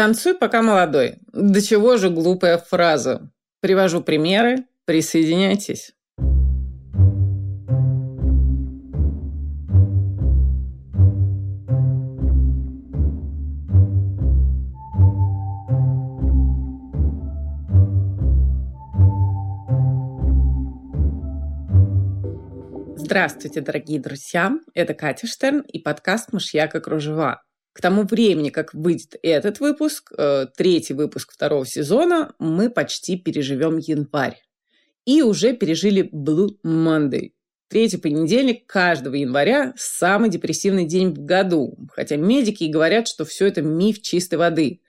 Танцуй, пока молодой. До чего же глупая фраза? Привожу примеры. Присоединяйтесь. Здравствуйте, дорогие друзья! Это Катя Штерн и подкаст «Мышьяка кружева». К тому времени, как выйдет этот выпуск, э, третий выпуск второго сезона, мы почти переживем январь. И уже пережили Blue Monday. Третий понедельник каждого января – самый депрессивный день в году. Хотя медики и говорят, что все это миф чистой воды.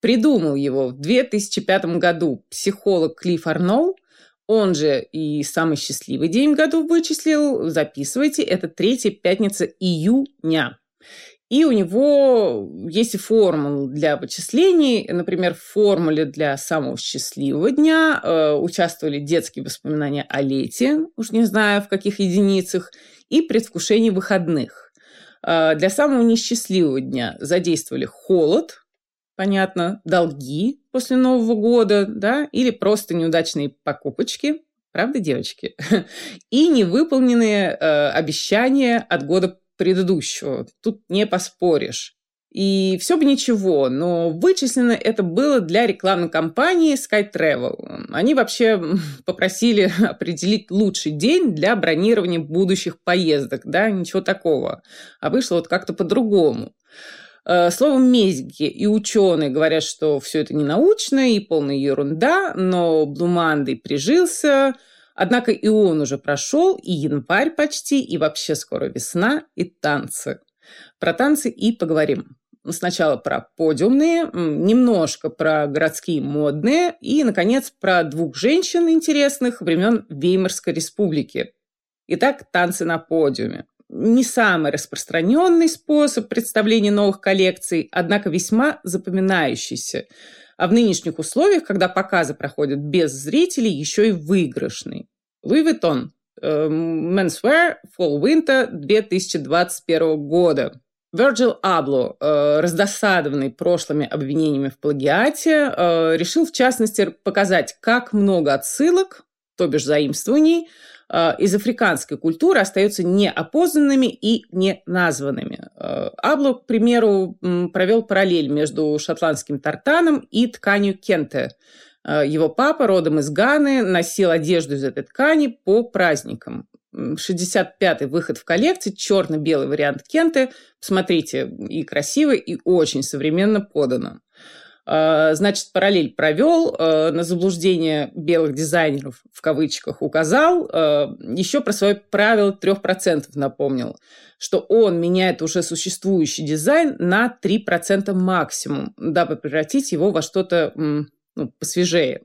Придумал его в 2005 году психолог Клифф Арноу – он же и самый счастливый день в году вычислил. Записывайте, это третья пятница июня. И у него есть и формулы для вычислений. Например, в формуле для самого счастливого дня э, участвовали детские воспоминания о лете, уж не знаю в каких единицах, и предвкушение выходных. Э, для самого несчастливого дня задействовали холод, понятно, долги после Нового года, да, или просто неудачные покупочки, правда, девочки, и невыполненные э, обещания от года предыдущего. Тут не поспоришь. И все бы ничего, но вычислено это было для рекламной кампании SkyTravel. Они вообще попросили определить лучший день для бронирования будущих поездок, да, ничего такого. А вышло вот как-то по-другому. Э, словом, медики и ученые говорят, что все это не научно и полная ерунда, но Блумандой прижился, однако и он уже прошел, и январь почти, и вообще скоро весна, и танцы. Про танцы и поговорим. Сначала про подиумные, немножко про городские модные и, наконец, про двух женщин интересных времен Веймарской республики. Итак, танцы на подиуме не самый распространенный способ представления новых коллекций, однако весьма запоминающийся. А в нынешних условиях, когда показы проходят без зрителей, еще и выигрышный. Louis Vuitton. Э, Menswear Fall Winter 2021 года. Virgil Abloh, э, раздосадованный прошлыми обвинениями в плагиате, э, решил в частности показать, как много отсылок, то бишь заимствований, из африканской культуры остаются неопознанными и не названными. Э, Абло, к примеру, провел параллель между шотландским тартаном и тканью кенте. Э, его папа, родом из Ганы, носил одежду из этой ткани по праздникам. 65-й выход в коллекции, черно-белый вариант кенты. Посмотрите, и красиво, и очень современно подано. А, значит, параллель провел, а, на заблуждение белых дизайнеров в кавычках указал, а, еще про свое правило 3% напомнил, что он меняет уже существующий дизайн на 3% максимум, дабы превратить его во что-то ну, посвежее.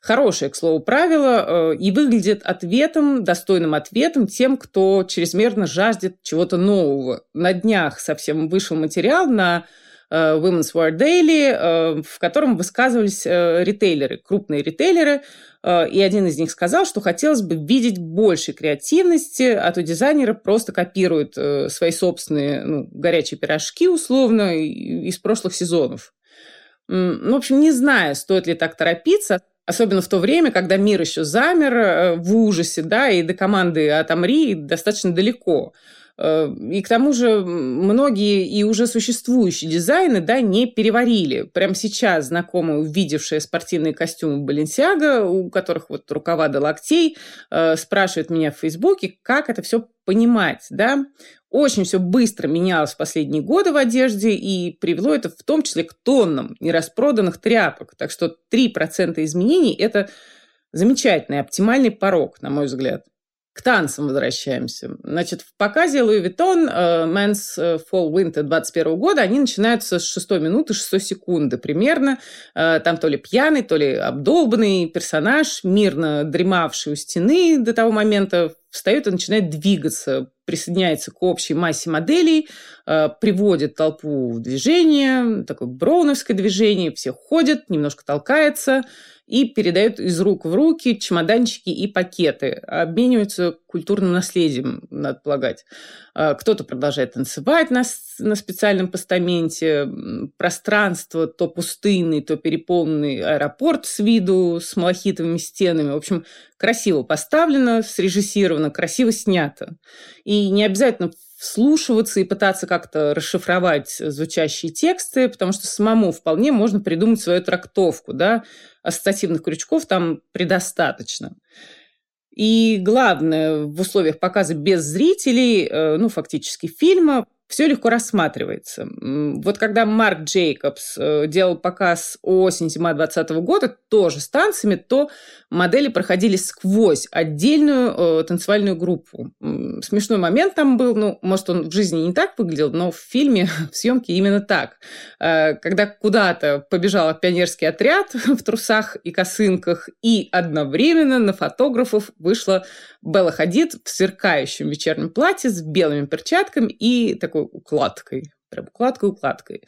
Хорошее, к слову, правило, и выглядит ответом, достойным ответом тем, кто чрезмерно жаждет чего-то нового. На днях совсем вышел материал на Э, Women's Wear Daily, э, в котором высказывались э, ритейлеры, крупные ритейлеры, и один из них сказал, что хотелось бы видеть больше креативности, а то дизайнеры просто копируют свои собственные ну, горячие пирожки, условно, из прошлых сезонов. Ну, в общем, не знаю, стоит ли так торопиться, особенно в то время, когда мир еще замер в ужасе, да, и до команды «Отомри» достаточно далеко. Э, и к тому же многие и уже существующие дизайны да, не переварили. Прямо сейчас знакомые, увидевшие спортивные костюмы Баленсиага, у которых вот рукава до локтей, э, спрашивают меня в Фейсбуке, как это все понимать. Да? Очень все быстро менялось в последние годы в одежде, и привело это в том числе к тоннам нераспроданных тряпок. Так что 3% изменений – это замечательный, оптимальный порог, на мой взгляд. К танцам возвращаемся. Значит, в показе Louis Vuitton Men's э, Fall Winter 21 года они начинаются с 6 минуты 6 секунды примерно. Uh, там то ли пьяный, то ли обдолбанный персонаж, мирно дремавший у стены до того момента, встает и начинает двигаться, присоединяется к общей массе моделей, э, приводит толпу в движение, такое броуновское движение, все ходят, немножко толкается, и передают из рук в руки чемоданчики и пакеты, обмениваются культурным наследием, надо полагать. А, кто-то продолжает танцевать на, на специальном постаменте, пространство то пустынный, то переполненный аэропорт с виду, с малахитовыми стенами. В общем, красиво поставлено, срежиссировано, красиво снято. И не обязательно вслушиваться и пытаться как-то расшифровать звучащие тексты, потому что самому вполне можно придумать свою трактовку, да, ассоциативных крючков там предостаточно. И главное, в условиях показа без зрителей, э, ну, фактически фильма, все легко рассматривается. Вот когда Марк Джейкобс э, делал показ осень-зима 2020 года, тоже с танцами, то модели проходили сквозь отдельную э, танцевальную группу. Смешной момент там был, ну, может, он в жизни не так выглядел, но в фильме, в съемке именно так. Э, когда куда-то побежал пионерский отряд в трусах и косынках, и одновременно на фотографов вышла Белла Хадид в сверкающем вечернем платье с белыми перчатками и такой укладкой. Прям укладкой-укладкой.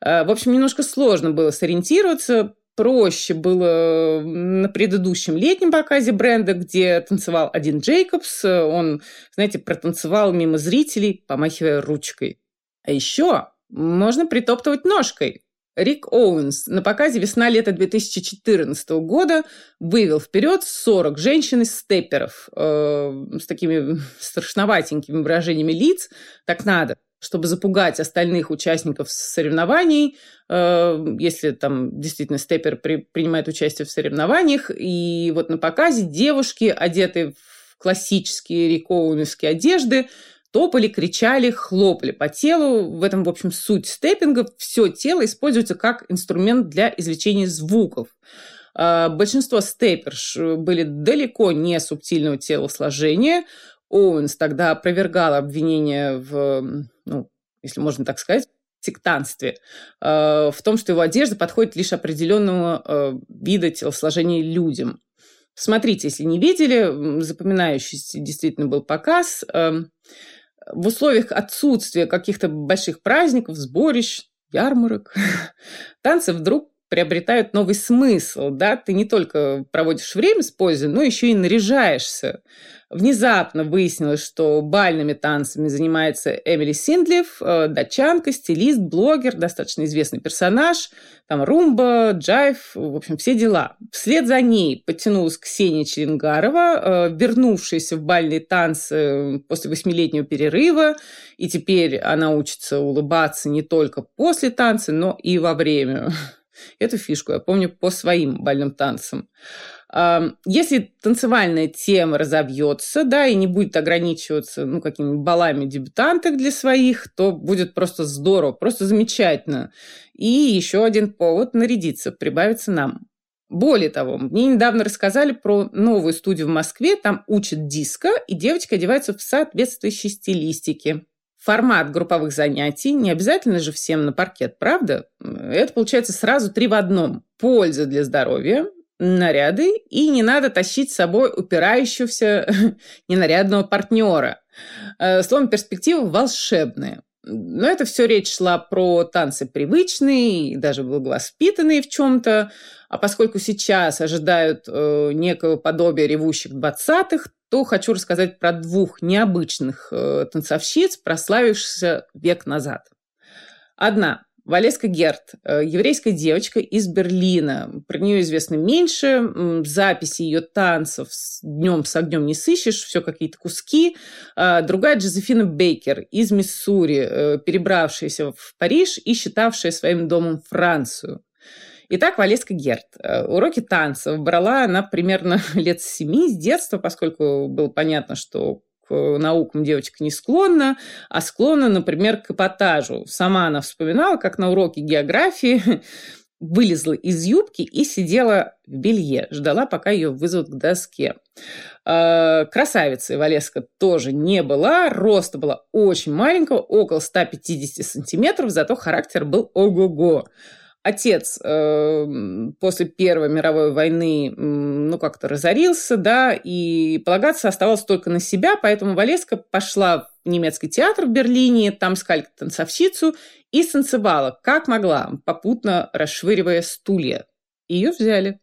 Э, в общем, немножко сложно было сориентироваться, проще было на предыдущем летнем показе бренда, где танцевал один Джейкобс. Он, знаете, протанцевал мимо зрителей, помахивая ручкой. А еще можно притоптывать ножкой. Рик Оуэнс на показе «Весна-лето 2014 года» вывел вперед 40 женщин из степперов э, с такими страшноватенькими выражениями лиц. Так надо, чтобы запугать остальных участников соревнований, э, если там действительно степпер при, принимает участие в соревнованиях. И вот на показе девушки, одетые в классические Рик Оуэнсовские одежды, топали, кричали, хлопали по телу. В этом, в общем, суть степпинга. Все тело используется как инструмент для извлечения звуков. А, большинство степперш были далеко не субтильного телосложения. Оуэнс тогда опровергал обвинения в, ну, если можно так сказать, сектанстве, а, в том, что его одежда подходит лишь определенного а, вида телосложения людям. Смотрите, если не видели, запоминающийся действительно был показ в условиях отсутствия каких-то больших праздников, сборищ, ярмарок, танцы вдруг приобретают новый смысл, да, ты не только проводишь время с пользой, но еще и наряжаешься. Внезапно выяснилось, что бальными танцами занимается Эмили Синдлев, э, датчанка, стилист, блогер, достаточно известный персонаж, там румба, джайв, в общем, все дела. Вслед за ней подтянулась Ксения Черенгарова, э, вернувшаяся в бальные танцы после восьмилетнего перерыва, и теперь она учится улыбаться не только после танца, но и во время. Эту фишку я помню по своим бальным танцам. Если танцевальная тема разовьется, да, и не будет ограничиваться, ну, какими-нибудь балами дебютанток для своих, то будет просто здорово, просто замечательно. И еще один повод нарядиться, прибавится нам. Более того, мне недавно рассказали про новую студию в Москве, там учат диско, и девочки одеваются в соответствующей стилистике. Формат групповых занятий не обязательно же всем на паркет, правда? Это получается сразу три в одном. Польза для здоровья, наряды, и не надо тащить с собой упирающегося ненарядного партнера. Э, словом, перспектива волшебная. Но это все речь шла про танцы привычные, даже благовоспитанные в чем-то. А поскольку сейчас ожидают э, некого подобия ревущих двадцатых, то хочу рассказать про двух необычных э, танцовщиц, прославившихся век назад. Одна Валеска Герт, э, еврейская девочка из Берлина. Про нее известно меньше. Записи ее танцев с днем с огнем не сыщешь, все какие-то куски. А другая Джозефина Бейкер из Миссури, э, перебравшаяся в Париж и считавшая своим домом Францию. Итак, Валеска Герт. Э, уроки танцев брала она примерно лет семи, с детства, поскольку было понятно, что к наукам девочка не склонна, а склонна, например, к эпатажу. Сама она вспоминала, как на уроке географии вылезла из юбки и сидела в белье, ждала, пока ее вызовут к доске. А, красавицей Валеска тоже не была, роста была очень маленького, около 150 сантиметров, зато характер был ого-го. Отец э, после Первой мировой войны, ну, как-то разорился, да, и полагаться оставалось только на себя, поэтому Валеска пошла в немецкий театр в Берлине, там искали танцовщицу и станцевала, как могла, попутно расшвыривая стулья. Ее взяли.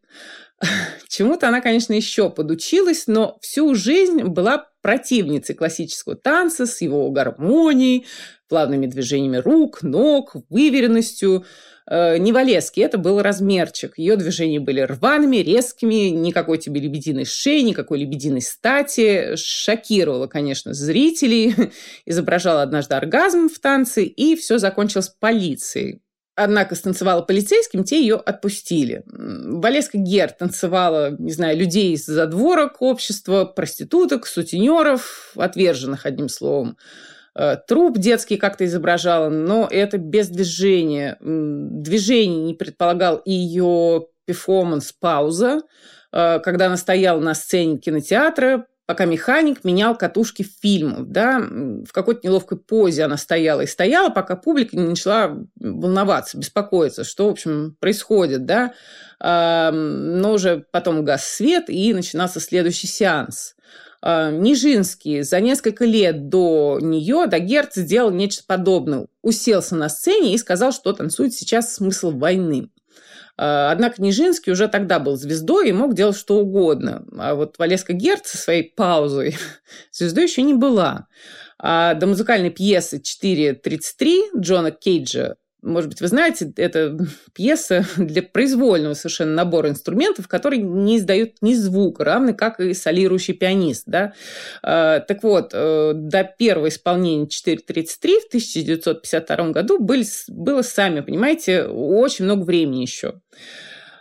Чему-то она, конечно, еще подучилась, но всю жизнь была противницей классического танца с его гармонией, плавными движениями рук, ног, выверенностью, Э, не Валески, это был размерчик. Ее движения были рваными, резкими, никакой тебе лебединой шеи, никакой лебединой стати. Шокировала, конечно, зрителей. Изображала однажды оргазм в танце, и все закончилось полицией. Однако станцевала полицейским, те ее отпустили. Валеска Гер танцевала, не знаю, людей из задворок общества, проституток, сутенеров, отверженных, одним словом. Э, труп детский как-то изображала, но это без движения. Движение не предполагал и ее перформанс-пауза, э, когда она стояла на сцене кинотеатра, пока механик менял катушки фильмов, да, в какой-то неловкой позе она стояла и стояла, пока публика не начала волноваться, беспокоиться, что, в общем, происходит, да, но уже потом газ свет, и начинался следующий сеанс. А, Нижинский за несколько лет до нее, до Герц, сделал нечто подобное. Уселся на сцене и сказал, что танцует сейчас смысл войны. А, однако Нижинский уже тогда был звездой и мог делать что угодно. А вот Валеска Герц со своей паузой звездой еще не была. А до музыкальной пьесы 4.33 Джона Кейджа может быть, вы знаете, это пьеса для произвольного совершенно набора инструментов, которые не издают ни звука, равный как и солирующий пианист. Да? А, так вот, э, до первого исполнения 4.33 в 1952 году были, было, сами понимаете, очень много времени еще.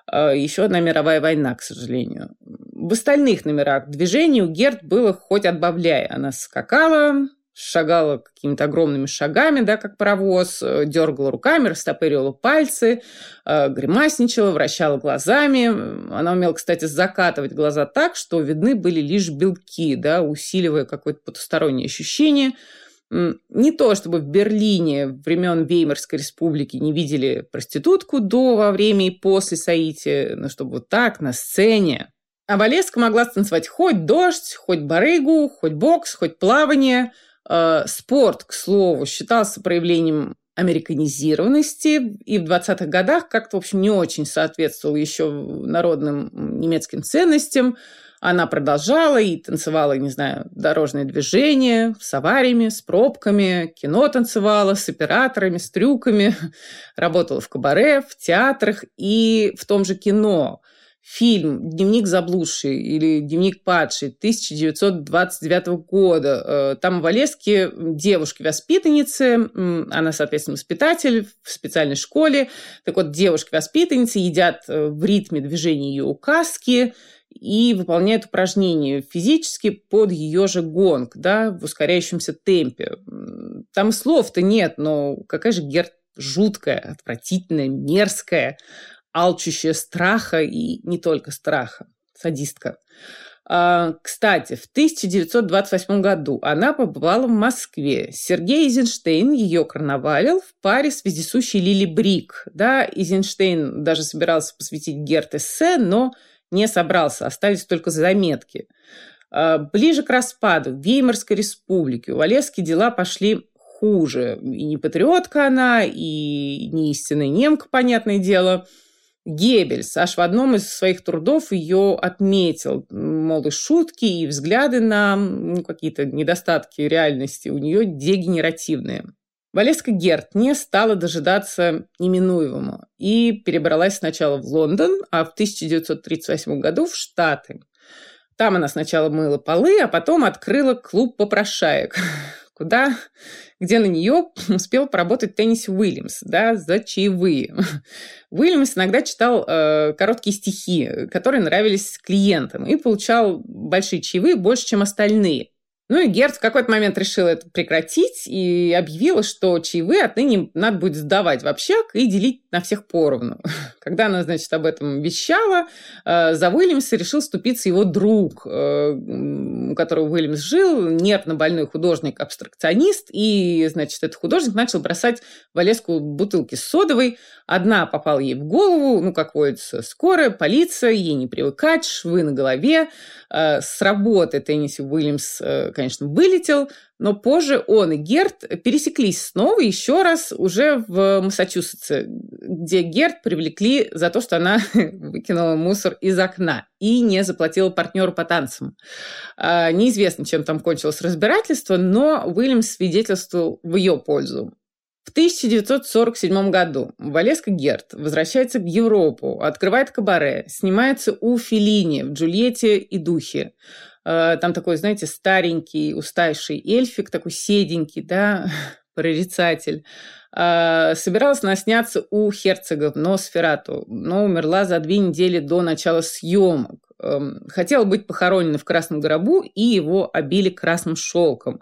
А, еще одна мировая война, к сожалению. В остальных номерах движения у Герд было хоть отбавляй. Она скакала, шагала какими-то огромными шагами, да, как паровоз, э, дергала руками, растопыривала пальцы, э, гримасничала, вращала глазами. Она умела, кстати, закатывать глаза так, что видны были лишь белки, да, усиливая какое-то потустороннее ощущение. Не то, чтобы в Берлине времен Веймарской республики не видели проститутку до, во время и после соития, но чтобы вот так на сцене. А Валеска могла станцевать хоть дождь, хоть барыгу, хоть бокс, хоть плавание – спорт, к слову, считался проявлением американизированности и в 20-х годах как-то, в общем, не очень соответствовал еще народным немецким ценностям. Она продолжала и танцевала, не знаю, дорожное движение с авариями, с пробками, кино танцевала с операторами, с трюками, работала в кабаре, в театрах и в том же кино – фильм «Дневник заблудший» или «Дневник падший» 1929 года. Э, там в Олеске девушки-воспитанницы, она, соответственно, воспитатель в специальной школе. Так вот, девушки-воспитанницы едят э, в ритме движения ее указки и выполняют упражнения физически под ее же гонг, да, в ускоряющемся темпе. Там слов-то нет, но какая же Герт жуткая, отвратительная, мерзкая алчущая страха и не только страха, садистка. А, кстати, в 1928 году она побывала в Москве. Сергей Эйзенштейн ее карнавалил в паре с вездесущей Лили Брик. Да, Эйзенштейн даже собирался посвятить Герт эссе, но не собрался, остались только заметки. А, ближе к распаду Веймарской республики у Олески дела пошли хуже. И не патриотка она, и не истинная немка, понятное дело – Геббельс аж в одном из своих трудов ее отметил. Мол, и шутки, и взгляды на ну, какие-то недостатки реальности у нее дегенеративные. Валеска Герт не стала дожидаться неминуемого и перебралась сначала в Лондон, а в 1938 году в Штаты. Там она сначала мыла полы, а потом открыла клуб попрошаек, куда где на нее успел поработать Тенниси Уильямс, да, за чаевые. Уильямс иногда читал э, короткие стихи, которые нравились клиентам, и получал большие чаевые больше, чем остальные. Ну и Герц в какой-то момент решила это прекратить и объявила, что чаевые отныне надо будет сдавать в общак и делить на всех поровну. Когда она, значит, об этом вещала, э, за Уильямса решил ступиться его друг, э, у которого Уильямс жил, нервно больной художник-абстракционист, и, значит, этот художник начал бросать в Олеску бутылки с содовой. Одна попала ей в голову, ну, как водится, скорая, полиция, ей не привыкать, швы на голове. Э, с работы Тенниси Уильямс, конечно, вылетел, но позже он и Герт пересеклись снова еще раз уже в Массачусетсе, где Герт привлекли за то, что она выкинула мусор из окна и не заплатила партнеру по танцам. А, неизвестно, чем там кончилось разбирательство, но Уильямс свидетельствовал в ее пользу. В 1947 году Валеска Герт возвращается в Европу, открывает кабаре, снимается у Филини в «Джульетте и духе». Э, там такой, знаете, старенький, устайший эльфик, такой седенький, да, прорицатель. Э, собиралась она сняться у герцога в Носферату, но умерла за две недели до начала съемок. Эм, хотела быть похоронена в Красном гробу, и его обили красным шелком.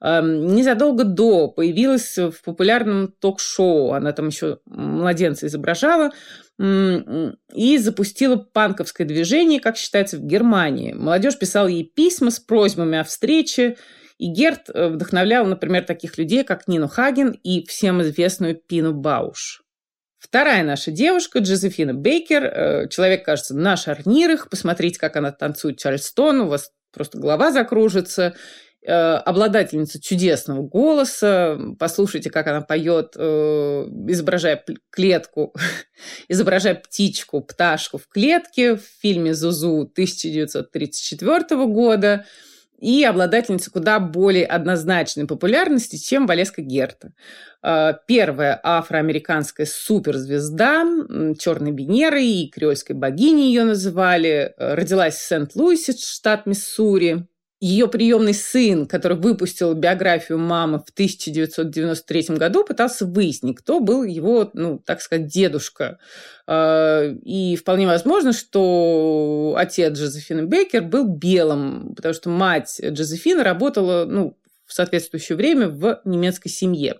Эм, незадолго до появилась в популярном ток-шоу, она там еще младенца изображала, и запустила панковское движение, как считается, в Германии. Молодежь писала ей письма с просьбами о встрече, и Герт э, вдохновлял, например, таких людей, как Нину Хаген и всем известную Пину Бауш. Вторая наша девушка, Джозефина Бейкер, э, человек, кажется, на шарнирах, посмотрите, как она танцует Чарльстон, у вас просто голова закружится. Э, обладательница чудесного голоса. Послушайте, как она поет, э, изображая клетку, изображая птичку, пташку в клетке в фильме «Зузу» 1934 года и обладательница куда более однозначной популярности, чем Валеска Герта. Э, первая афроамериканская суперзвезда, черной Венеры и креольской богини ее называли, родилась в Сент-Луисе, штат Миссури, ее приемный сын, который выпустил биографию мамы в 1993 году, пытался выяснить, кто был его, ну, так сказать, дедушка. А, и вполне возможно, что отец Джозефины Бейкер был белым, потому что мать Джозефины работала, ну, в соответствующее время в немецкой семье.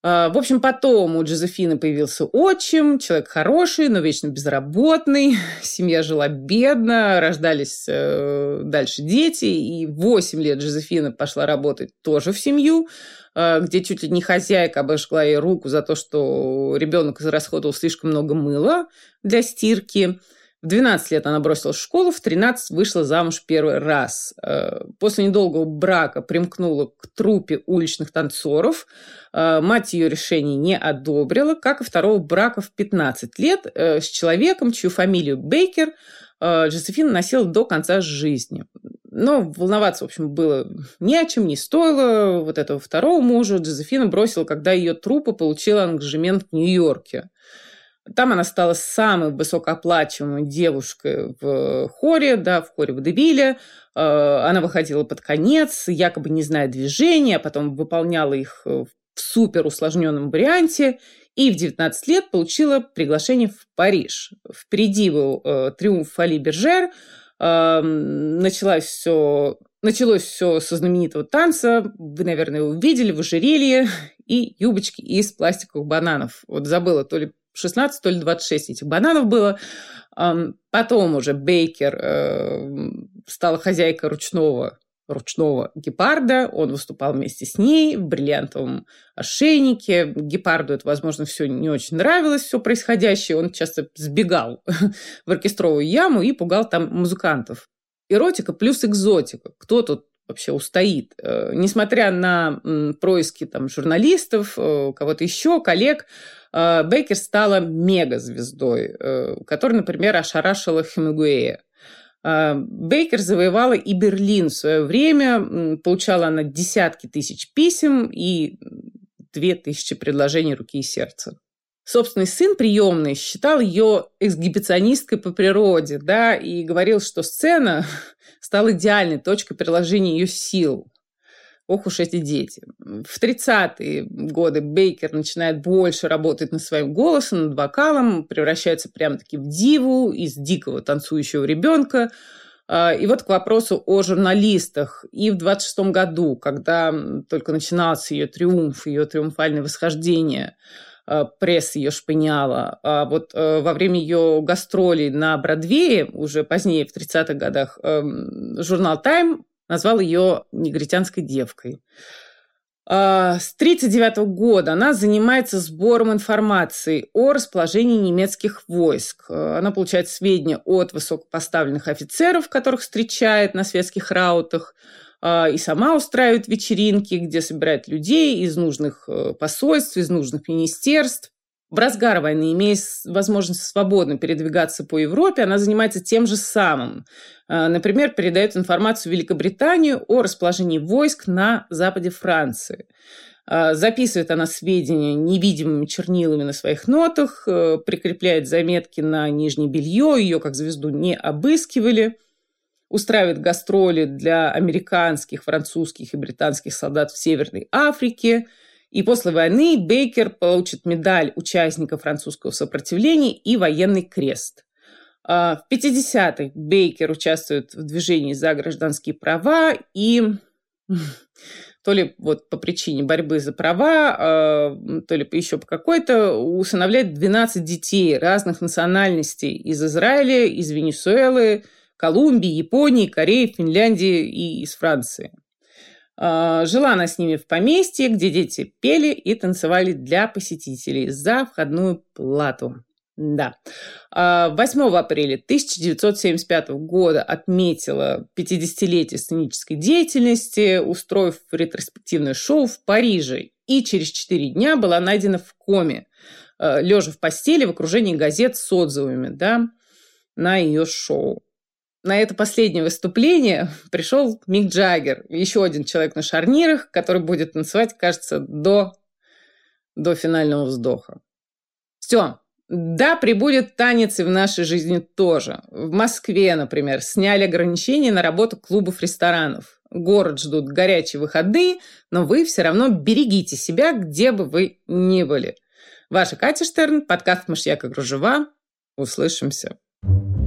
А, в общем, потом у Джозефины появился отчим, человек хороший, но вечно безработный. Семья жила бедно, рождались э, дальше дети. И 8 лет Джозефина пошла работать тоже в семью, э, где чуть ли не хозяйка обожгла ей руку за то, что ребенок израсходовал слишком много мыла для стирки. В 12 лет она бросила школу, в 13 вышла замуж первый раз. Э, после недолгого брака примкнула к трупе уличных танцоров. Э, мать ее решений не одобрила, как и второго брака в 15 лет э, с человеком, чью фамилию Бейкер Джозефина носила до конца жизни. Но волноваться, в общем, было не о чем, не стоило. Вот этого второго мужа Джозефина бросила, когда ее трупа получила ангажемент в Нью-Йорке. Там она стала самой высокооплачиваемой девушкой в хоре, да, в хоре Водевиля. Э, она выходила под конец, якобы не зная движения, а потом выполняла их в супер усложненном варианте. И в 19 лет получила приглашение в Париж. Впереди был э, триумф Али Бержер. Э, началось все Началось все со знаменитого танца. Вы, наверное, его видели в ожерелье и юбочки из пластиковых бананов. Вот забыла, то ли 16, то ли 26 этих бананов было. Потом уже Бейкер э, стала хозяйкой ручного ручного гепарда. Он выступал вместе с ней в бриллиантовом ошейнике. Гепарду это, возможно, все не очень нравилось, все происходящее. Он часто сбегал в оркестровую яму и пугал там музыкантов. Эротика плюс экзотика. Кто тут вообще устоит? Э, несмотря на происки там, журналистов, э, кого-то еще, коллег, Бейкер стала мегазвездой, э, которая, например, ошарашила Хемингуэя. Э, Бейкер завоевала и Берлин в свое время, получала она десятки тысяч писем и две тысячи предложений руки и сердца. Собственный сын приемный считал ее эксгибиционисткой по природе, да, и говорил, что сцена стала идеальной точкой приложения ее сил. Ох уж эти дети. В 30-е годы Бейкер начинает больше работать над своим голосом, над вокалом, превращается прям-таки в диву из дикого танцующего ребенка. А, и вот к вопросу о журналистах. И в 26 году, когда только начинался ее триумф, ее триумфальное восхождение, э, пресса ее шпыняла. А вот э, во время ее гастролей на Бродвее, уже позднее, в 30-х годах, эм, журнал «Тайм» назвал ее негритянской девкой. А, с 1939 года она занимается сбором информации о расположении немецких войск. Э, она получает сведения от высокопоставленных офицеров, которых встречает на светских раутах, а, и сама устраивает вечеринки, где собирает людей из нужных э, посольств, из нужных министерств. В разгар войны, имея возможность свободно передвигаться по Европе, она занимается тем же самым. А, например, передает информацию Великобританию о расположении войск на западе Франции. А, записывает она сведения невидимыми чернилами на своих нотах, э, прикрепляет заметки на нижнее белье, ее как звезду не обыскивали, устраивает гастроли для американских, французских и британских солдат в Северной Африке – и после войны Бейкер получит медаль участника французского сопротивления и военный крест. А, в 50-х Бейкер участвует в движении за гражданские права и то ли вот по причине борьбы за права, а, то ли еще по какой-то, усыновляет 12 детей разных национальностей из Израиля, из Венесуэлы, Колумбии, Японии, Кореи, Финляндии и из Франции. А, жила она с ними в поместье, где дети пели и танцевали для посетителей за входную плату. Да. 8 а, апреля 1975 года отметила 50-летие сценической деятельности, устроив ретроспективное шоу в Париже. И через 4 дня была найдена в коме, а, лежа в постели в окружении газет с отзывами да, на ее шоу на это последнее выступление пришел Мик Джаггер, еще один человек на шарнирах, который будет танцевать, кажется, до, до финального вздоха. Все. Да, прибудет танец и в нашей жизни тоже. В Москве, например, сняли ограничения на работу клубов, ресторанов. Город ждут горячие выходные, но вы все равно берегите себя, где бы вы ни были. Ваша Катя Штерн, подкаст «Мышьяка Кружева». Услышимся. thank you